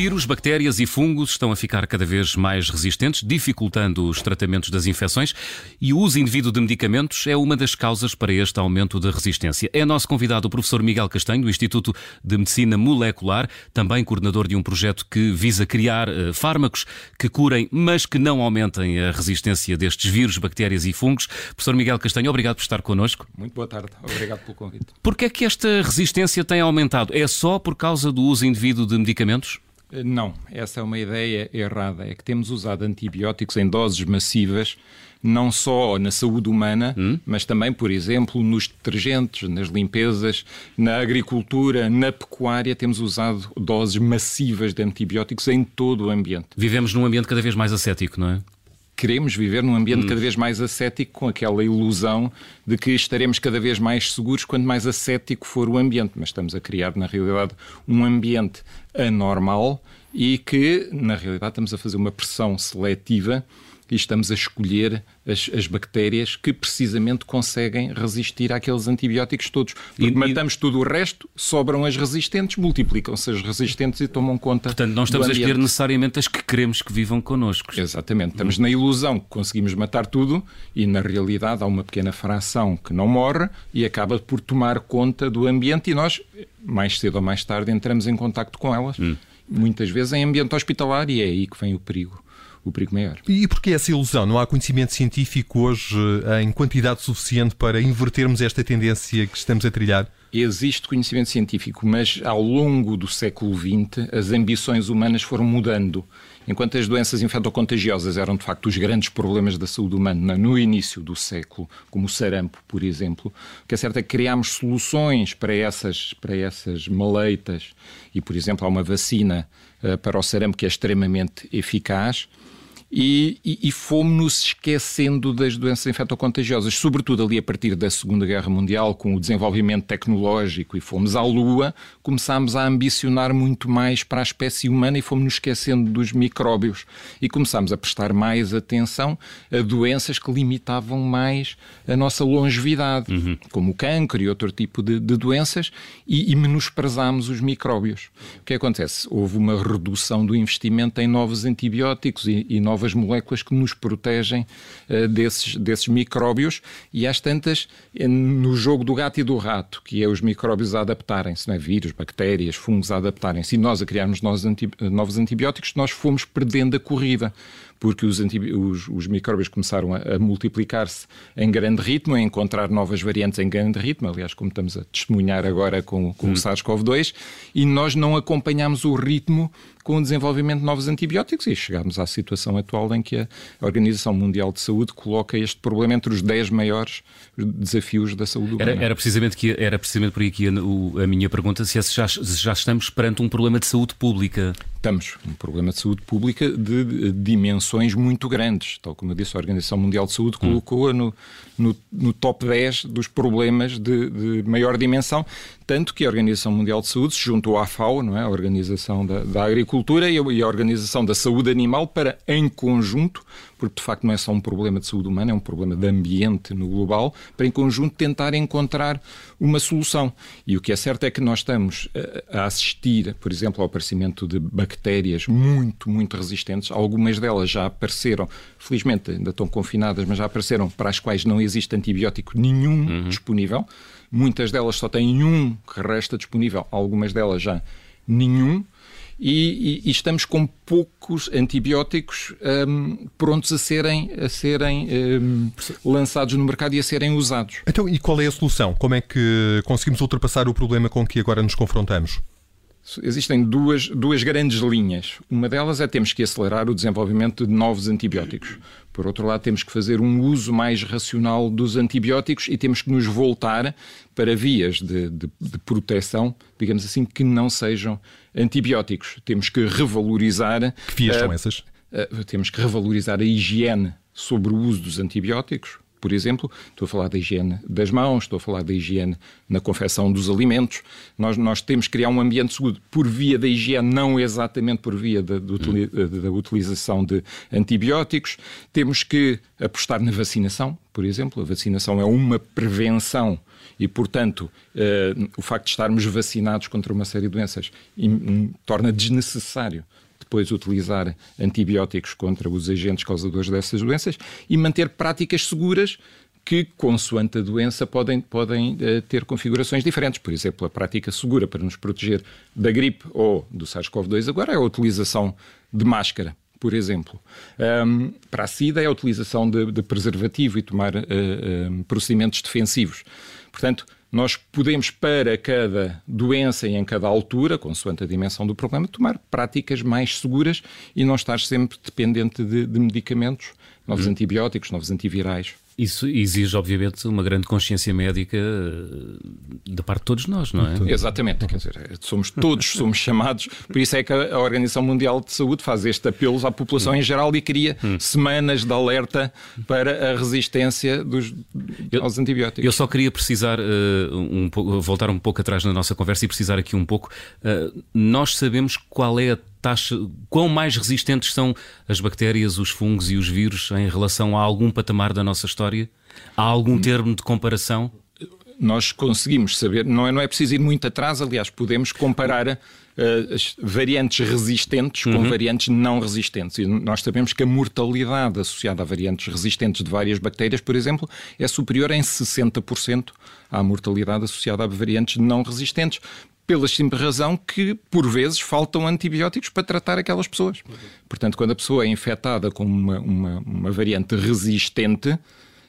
vírus, bactérias e fungos estão a ficar cada vez mais resistentes, dificultando os tratamentos das infecções e o uso indevido de medicamentos é uma das causas para este aumento da resistência. É nosso convidado o professor Miguel Castanho, do Instituto de Medicina Molecular, também coordenador de um projeto que visa criar uh, fármacos que curem, mas que não aumentem a resistência destes vírus, bactérias e fungos. Professor Miguel Castanho, obrigado por estar connosco. Muito boa tarde, obrigado pelo convite. Por que é que esta resistência tem aumentado? É só por causa do uso indevido de medicamentos? Eh, não, essa é uma ideia errada. É que temos usado antibióticos em doses massivas, não só na saúde humana, hum? mas também, por exemplo, nos detergentes, nas limpezas, na agricultura, na pecuária. Temos usado doses massivas de antibióticos em todo o ambiente. Vivemos num ambiente cada vez mais ascético, não é? Queremos viver num ambiente hum. cada vez mais ascético, com aquela ilusão de que estaremos cada vez mais seguros quanto mais ascético for o ambiente. Mas estamos a criar, na realidade, um ambiente anormal e que, na realidade, estamos a fazer uma pressão seletiva e estamos a escolher as, as, bactérias que precisamente conseguem resistir àqueles antibióticos todos. Porque e, matamos tudo o resto, sobram as resistentes, multiplicam-se as resistentes e tomam conta. Portanto, não estamos a escolher necessariamente as que queremos que vivam connosco. Exatamente. Estamos na ilusão que conseguimos matar tudo e, na realidade, há uma pequena fração que não morre e acaba por tomar conta do ambiente e nós, mais cedo ou mais tarde, entramos em contacto com elas. Hum. Muitas vezes em ambiente hospitalar e é aí que vem o perigo o perigo maior. E porquê essa ilusão? Não há conhecimento científico hoje eh, em quantidade suficiente para invertermos esta tendência que estamos a trilhar? Existe conhecimento científico, mas ao longo do século XX as ambições humanas foram mudando. Enquanto as doenças infectocontagiosas eram de facto os grandes problemas da saúde humana no início do século, como o sarampo, por exemplo, o que é certo é que criámos soluções para essas, para essas maleitas e, por exemplo, há uma vacina para o sarampo que é extremamente eficaz e, e, e fomos-nos esquecendo das doenças infectocontagiosas, sobretudo ali a partir da Segunda Guerra Mundial, com o desenvolvimento tecnológico e fomos à Lua, começámos a ambicionar muito mais para a espécie humana e fomos-nos esquecendo dos micróbios e começámos a prestar mais atenção a doenças que limitavam mais a nossa longevidade, uhum. como o câncer e outro tipo de, de doenças, e, e menosprezámos os micróbios. O que acontece? Houve uma redução do investimento em novos antibióticos e, e novos novas moléculas que nos protegem uh, desses, desses micróbios. E às tantas, eh, no jogo do gato e do rato, que é os micróbios a adaptarem-se, né? vírus, bactérias, fungos a adaptarem-se, e nós a criarmos novos, novos antibióticos, nós fomos perdendo a corrida porque os, os, os micróbios começaram a, a multiplicar-se em grande ritmo, a encontrar novas variantes em grande ritmo, aliás, como estamos a testemunhar agora com, com hum. o SARS-CoV-2, e nós não acompanhamos o ritmo com o desenvolvimento de novos antibióticos e chegámos à situação atual em que a Organização Mundial de Saúde coloca este problema entre os 10 maiores desafios da saúde humana. Era, era precisamente, que, era precisamente por aí que a, a minha pergunta, se já, já estamos perante um problema de saúde pública. Estamos, um problema de saúde pública de, de dimensões muito grandes. Tal como eu disse, a Organização Mundial de Saúde colocou-a no, no, no, top 10 dos problemas de, de, maior dimensão, tanto que a Organização Mundial de Saúde se juntou à FAO, não é? a Organização da, da Agricultura e a, e a Organização da Saúde Animal, para, em conjunto, porque de facto não é só um problema de saúde humana, é um problema de ambiente no global, para em conjunto tentar encontrar uma solução. E o que é certo é que nós estamos a assistir, por exemplo, ao aparecimento de bactérias muito, muito resistentes. Algumas delas já apareceram, felizmente ainda estão confinadas, mas já apareceram para as quais não existe antibiótico nenhum uhum. disponível. Muitas delas só têm um que resta disponível, algumas delas já nenhum e, e, e estamos com poucos antibióticos um, prontos a serem, a serem um, lançados no mercado e a serem usados. Então, e qual é a solução? Como é que conseguimos ultrapassar o problema com que agora nos confrontamos? Existem duas, duas grandes linhas. Uma delas é temos que acelerar o desenvolvimento de novos antibióticos. Por outro lado, temos que fazer um uso mais racional dos antibióticos e temos que nos voltar para vias de, de, de proteção, digamos assim, que não sejam antibióticos. Temos que revalorizar. Que vias uh, são essas? Uh, temos que revalorizar a higiene sobre o uso dos antibióticos por exemplo, estou a falar da higiene das mãos, estou a falar da higiene na confecção dos alimentos. Nós, nós temos que criar um ambiente seguro por via da higiene, não exatamente por via da, da utilização de antibióticos. Temos que apostar na vacinação, por exemplo. A vacinação é uma prevenção e, portanto, uh, o facto de estarmos vacinados contra uma série de doenças um, torna desnecessário depois utilizar antibióticos contra os agentes causadores dessas doenças e manter práticas seguras que, consoante a doença, podem, podem uh, ter configurações diferentes. Por exemplo, a prática segura para nos proteger da gripe ou do SARS-CoV-2 agora é a utilização de máscara. Por exemplo, um, para a SIDA é a utilização de, de preservativo e tomar uh, uh, procedimentos defensivos. Portanto, nós podemos, para cada doença e em cada altura, consoante a dimensão do problema, tomar práticas mais seguras e não estar sempre dependente de, de medicamentos, novos uhum. antibióticos, novos antivirais. Isso exige, obviamente, uma grande consciência médica eh, da parte de todos nós, não é? Exatamente. Quer dizer, somos todos somos chamados, por isso é que a Organização Mundial de Saúde faz este apelo à população em geral e cria hum. semanas de alerta para a resistência dos, aos antibióticos. Eu só queria precisar, uh, um, voltar um pouco atrás na nossa conversa e precisar aqui um pouco. Uh, nós sabemos qual é a taxa, quão mais resistentes são as bactérias, os fungos e os vírus em relação a algum patamar da nossa história? Há algum termo de comparação? Nós conseguimos saber, não é, não é preciso ir muito atrás, aliás, podemos comparar uh, as variantes resistentes com uhum. variantes não resistentes. E nós sabemos que a mortalidade associada a variantes resistentes de várias bactérias, por exemplo, é superior em 60% à mortalidade associada a variantes não resistentes pela simples razão que, por vezes, faltam antibióticos para tratar aquelas pessoas. Portanto, quando a pessoa é infectada com uma, uma, uma variante resistente,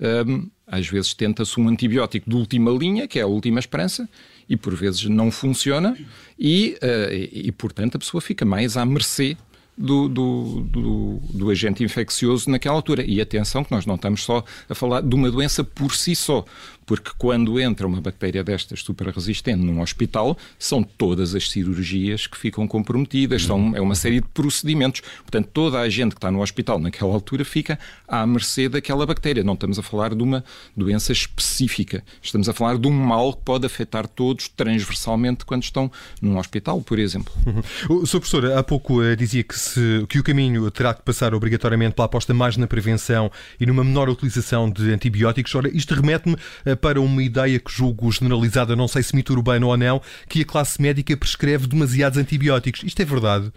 um, às vezes tenta-se um antibiótico de última linha, que é a última esperança, e por vezes não funciona, e, uh, e, e portanto a pessoa fica mais à mercê do, do, do, do, agente infeccioso naquela altura. E atenção que nós não estamos só a falar de uma doença por si só porque quando entra uma bactéria destas super resistente num hospital, são todas as cirurgias que ficam comprometidas, são, é uma série de procedimentos. Portanto, toda a gente que está no hospital naquela altura fica à mercê daquela bactéria. Não estamos a falar de uma doença específica, estamos a falar de um mal que pode afetar todos transversalmente quando estão num hospital, por exemplo. Uhum. O Sr. Professor, há pouco uh, dizia que, se, que o caminho terá que passar obrigatoriamente pela aposta mais na prevenção e numa menor utilização de antibióticos. Ora, isto remete-me uh, para uma ideia que julgo generalizada, não sei se mito urbano ou não, que a classe médica prescreve demasiados antibióticos. Isto é verdade?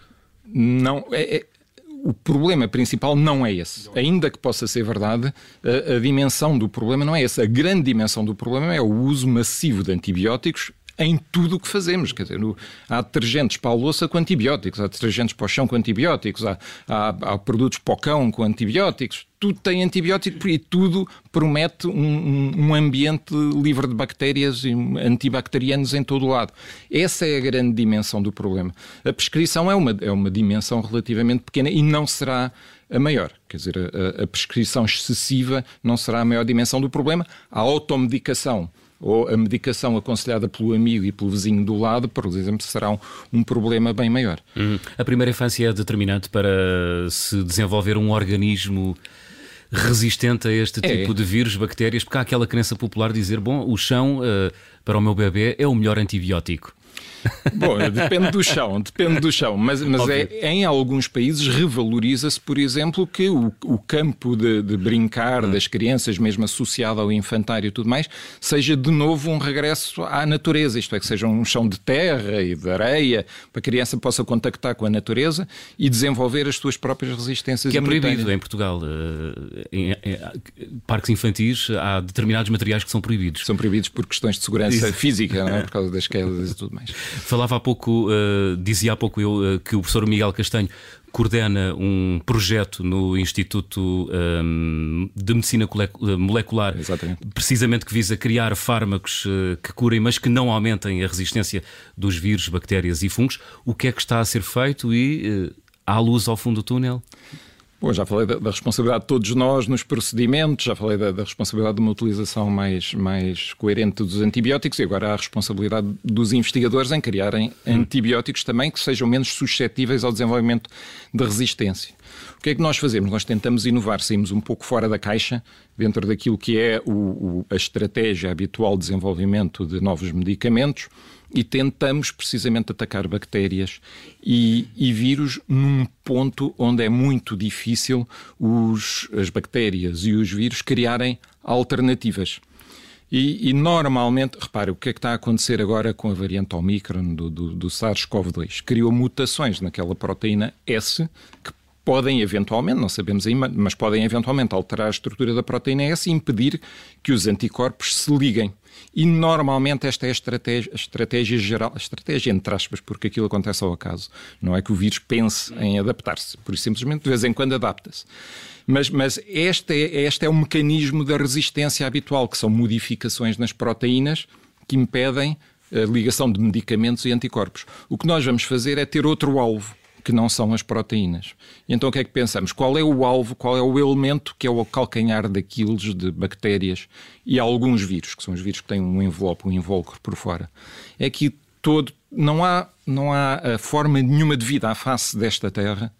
Não, é, é o problema principal não é esse. Ainda que possa ser verdade, a, a, dimensão do problema não é essa. A grande dimensão do problema é o uso massivo de antibióticos em tudo o que fazemos. Quer dizer, no, há detergentes para a louça com antibióticos, há detergentes para o chão com antibióticos, há, há, há produtos para o cão com antibióticos. Tudo tem antibiótico e tudo promete um, um, ambiente livre de bactérias e antibacterianos em todo o lado. Essa é a grande dimensão do problema. A prescrição é uma, é uma dimensão relativamente pequena e não será a maior. Quer dizer, a, a prescrição excessiva não será a maior dimensão do problema. A automedicação ou a medicação aconselhada pelo amigo e pelo vizinho do lado, por exemplo, será um, um problema bem maior. Uhum. A primeira infância é determinante para se desenvolver um organismo resistente a este é. tipo de vírus, bactérias, porque há aquela crença popular de dizer, bom, o chão uh, para o meu bebê é o melhor antibiótico. Bom, depende do chão, depende do chão, mas, mas é, em alguns países revaloriza-se, por exemplo, que o, o campo de, de brincar hum. das crianças, mesmo associado ao infantário e tudo mais, seja de novo um regresso à natureza, isto é, que seja um chão de terra e de areia, para a criança possa contactar com a natureza e desenvolver as suas próprias resistências. Que é proibido em Portugal. Eh, em, em, parques infantis há determinados materiais que são proibidos. São proibidos por questões de segurança Isso. física, não é? por causa das quedas e tudo mais. Falava há pouco, uh, dizia há pouco eu, uh, que o professor Miguel Castanho coordena um projeto no Instituto um, eh, de Medicina Molecular, Exatamente. precisamente que visa criar fármacos uh, que curem, mas que não aumentem a resistência dos vírus, bactérias e fungos. O que é que está a ser feito e uh, há luz ao fundo do túnel? Bom, já falei da, da, responsabilidade de todos nós nos procedimentos, já falei da, da, responsabilidade de uma utilização mais, mais coerente dos antibióticos e agora há a responsabilidade dos investigadores em criarem hum. antibióticos também que sejam menos suscetíveis ao desenvolvimento de resistência. O que é que nós fazemos? Nós tentamos inovar, saímos um pouco fora da caixa, dentro daquilo que é o, o, a estratégia habitual de desenvolvimento de novos medicamentos e tentamos precisamente atacar bactérias e, e, vírus num ponto onde é muito difícil os, as bactérias e os vírus criarem alternativas. E, e, normalmente, repare, o que é que está a acontecer agora com a variante Omicron do, do, do SARS-CoV-2? Criou mutações naquela proteína S que podem eventualmente, não sabemos ainda, mas podem eventualmente alterar a estrutura da proteína S e impedir que os anticorpos se liguem. E normalmente esta é a estratégia, a estratégia geral, a estratégia entre aspas, porque aquilo acontece ao acaso. Não é que o vírus pense em adaptar-se, por isso simplesmente de vez em quando adapta-se. Mas, mas este, é, este é o mecanismo da resistência habitual, que são modificações nas proteínas que impedem a ligação de medicamentos e anticorpos. O que nós vamos fazer é ter outro alvo que não são as proteínas. E então o que é que pensamos? Qual é o alvo, qual é o elemento que é o calcanhar daqueles de bactérias e alguns vírus, que são os vírus que têm um envelope, um invólucro por fora. É que todo, não há, não há eh, forma nenhuma de vida à face desta Terra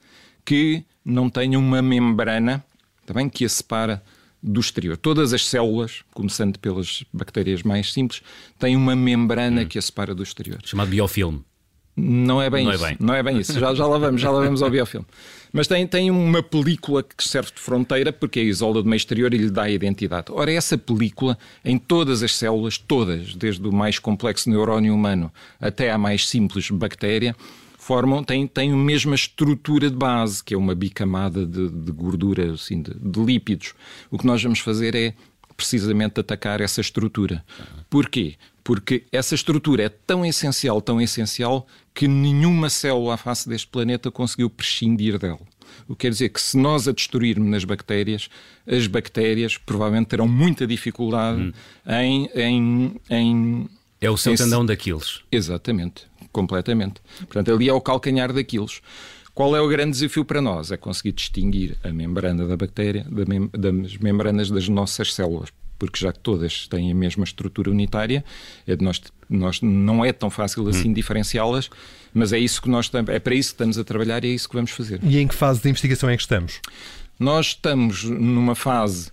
que não tenha uma membrana também que a separa do exterior. Todas as células, começando pelas bactérias mais simples, têm uma membrana hum. que a separa do exterior. Chamado biofilme. Não é bem não é isso. É bem. Não é bem isso. Já, já lá vamos, já lá vamos ao biofilme. Mas tem, tem uma película que serve de fronteira porque a isola do meio exterior e lhe dá a identidade. Ora, essa película, em todas as células, todas, desde o mais complexo neurónio humano até à mais simples bactéria, formam, têm, têm a mesma estrutura de base, que é uma bicamada de, de gordura, assim, de, de lípidos. O que nós vamos fazer é precisamente atacar essa estrutura. Porquê? Porque essa estrutura é tão essencial, tão essencial, que nenhuma célula à face deste planeta conseguiu prescindir dela. O que quer dizer que se nós a destruirmos nas bactérias, as bactérias provavelmente terão muita dificuldade hum. em, em, em, É o seu tendão daqueles. Exatamente, completamente. Portanto, ali é o calcanhar daqueles. Qual é o grande desafio para nós? É conseguir distinguir a membrana da bactéria das membranas das nossas células, porque já que todas têm a mesma estrutura unitária, é nós, nós, não é tão fácil assim hum. diferenciá-las, mas é isso que nós é para isso que estamos a trabalhar e é isso que vamos fazer. E em que fase de investigação é que estamos? Nós estamos numa fase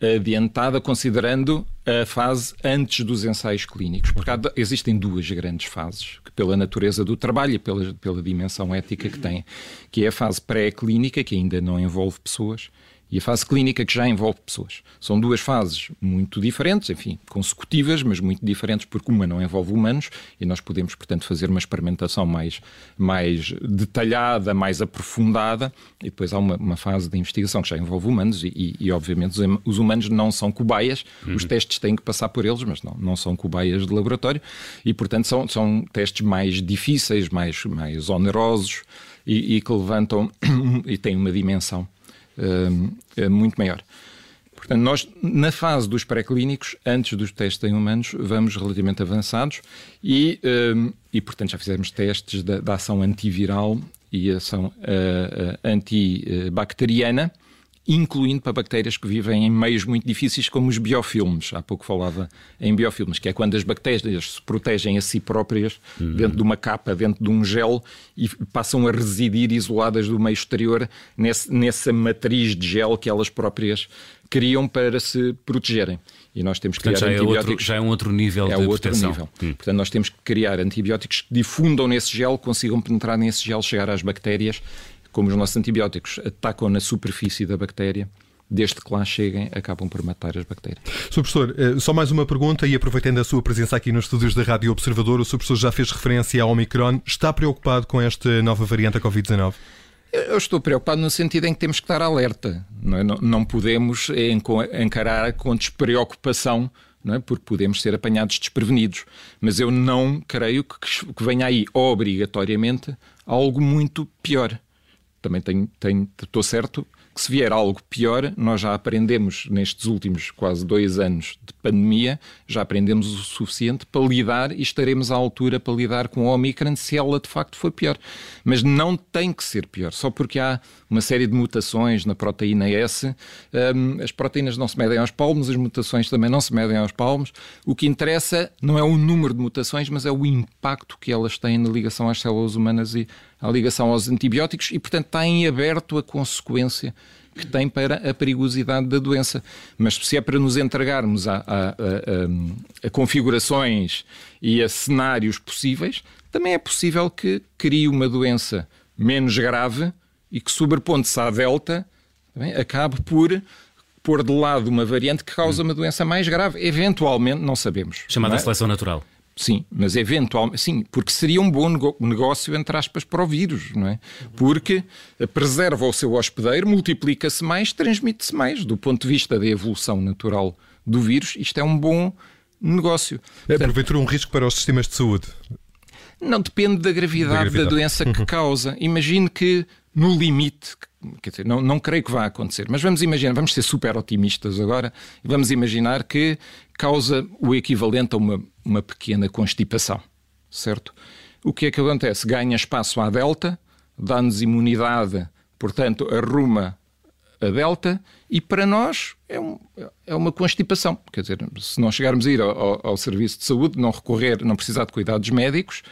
adiantada, considerando a fase antes dos ensaios clínicos, porque há, existem duas grandes fases, que pela natureza do trabalho e pela, pela dimensão ética que tem, que é a fase pré-clínica, que ainda não envolve pessoas, e a fase clínica que já envolve pessoas. São duas fases muito diferentes, enfim, consecutivas, mas muito diferentes, porque uma não envolve humanos e nós podemos, portanto, fazer uma experimentação mais, mais detalhada, mais aprofundada, e depois há uma, uma fase de investigação que já envolve humanos, e, e, obviamente os, humanos não são cobaias, uhum. os testes têm que passar por eles, mas não, não são cobaias de laboratório, e portanto são, são testes mais difíceis, mais, mais onerosos e, e que levantam e têm uma dimensão muito maior. Portanto, nós, na fase dos pré-clínicos, antes dos testes em humanos, vamos relativamente avançados e, uh, e portanto, já fizemos testes da, da ação antiviral e ação uh, antibacteriana incluindo para bactérias que vivem em meios muito difíceis, como os biofilmes. Há pouco falava em biofilmes, que é quando as bactérias se protegem a si próprias uhum. dentro de uma capa, dentro de um gel e passam a residir isoladas do meio exterior nesse, nessa matriz de gel que elas próprias criam para se protegerem. E nós temos que Portanto, criar já antibióticos. É outro, já é um outro nível é de outro proteção. nível. Hum. Portanto, nós temos que criar antibióticos que difundam nesse gel, consigam penetrar nesse gel, chegar às bactérias como os nossos antibióticos atacam na superfície da bactéria, desde que lá cheguem, acabam por matar as bactérias. Sr. Professor, eh, só mais uma pergunta e aproveitando a sua presença aqui nos estúdios da Rádio Observador, o Sr. Professor já fez referência ao Omicron. Está preocupado com esta nova variante da Covid-19? Eu estou preocupado no sentido em que temos que estar alerta. Não, é? não, não podemos encarar com despreocupação, não é? porque podemos ser apanhados desprevenidos. Mas eu não creio que, que venha aí obrigatoriamente algo muito pior também tenho, tenho, estou certo que se vier algo pior, nós já aprendemos nestes últimos quase dois anos de pandemia, já aprendemos o suficiente para lidar e estaremos à altura para lidar com a Omicron se ela de facto for pior. Mas não tem que ser pior, só porque há uma série de mutações na proteína S. Um, as proteínas não se medem aos palmos, as mutações também não se medem aos palmos. O que interessa não é o número de mutações, mas é o impacto que elas têm na ligação às células humanas e à ligação aos antibióticos, e portanto está em aberto a consequência que tem para a perigosidade da doença. Mas se é para nos entregarmos a, a, a, a configurações e a cenários possíveis, também é possível que crie uma doença menos grave e que, sobrepondo-se à delta, bem, acabe por pôr de lado uma variante que causa uma doença mais grave. Eventualmente, não sabemos. Chamada não é? seleção natural. Sim, mas eventualmente, sim, porque seria um bom negócio, entre aspas, para o vírus, não é? Porque preserva o seu hospedeiro, multiplica-se mais, transmite-se mais. Do ponto de vista da evolução natural do vírus, isto é um bom negócio. É, porventura, um risco para os sistemas de saúde? Não, depende da gravidade da, gravidade. da doença que causa. Imagine que, no limite, quer dizer, não, não creio que vá acontecer, mas vamos imaginar, vamos ser super otimistas agora, e vamos imaginar que causa o equivalente a uma, uma pequena constipação, certo? O que é que acontece? Ganha espaço à delta, dá-nos imunidade, portanto, arruma a delta, e para nós é, um, é uma constipação. Quer dizer, se não chegarmos a ir ao, ao serviço de saúde, não recorrer, não precisar de cuidados médicos,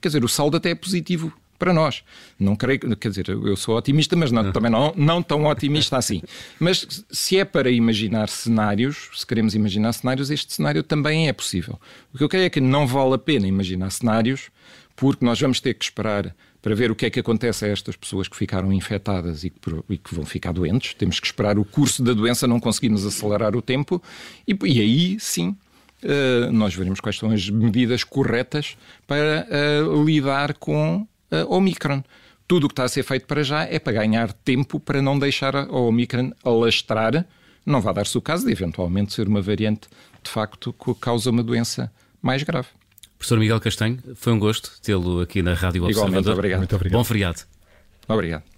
quer dizer, o saldo até é positivo para nós. Não creio, quer dizer, eu sou otimista, mas não, também não, não tão otimista assim. Mas se é para imaginar cenários, se queremos imaginar cenários, este cenário também é possível. O que eu creio é que não vale a pena imaginar cenários, porque nós vamos ter que esperar para ver o que é que acontece a estas pessoas que ficaram infectadas e que, e que vão ficar doentes. Temos que esperar o curso da doença, não conseguimos acelerar o tempo, e, e aí sim Uh, nós veremos quais são as medidas corretas para uh, lidar com uh, Omicron. Tudo o que está a ser feito para já é para ganhar tempo para não deixar a Omicron alastrar. Não vai dar-se o caso de eventualmente ser uma variante de facto que causa uma doença mais grave. Professor Miguel Castanho, foi um gosto tê-lo aqui na Rádio Observador. Igualmente, obrigado. Muito obrigado. Bom feriado. Obrigado.